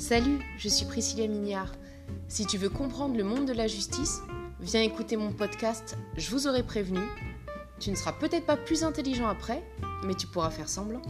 Salut, je suis Priscilla Mignard. Si tu veux comprendre le monde de la justice, viens écouter mon podcast Je vous aurai prévenu. Tu ne seras peut-être pas plus intelligent après, mais tu pourras faire semblant.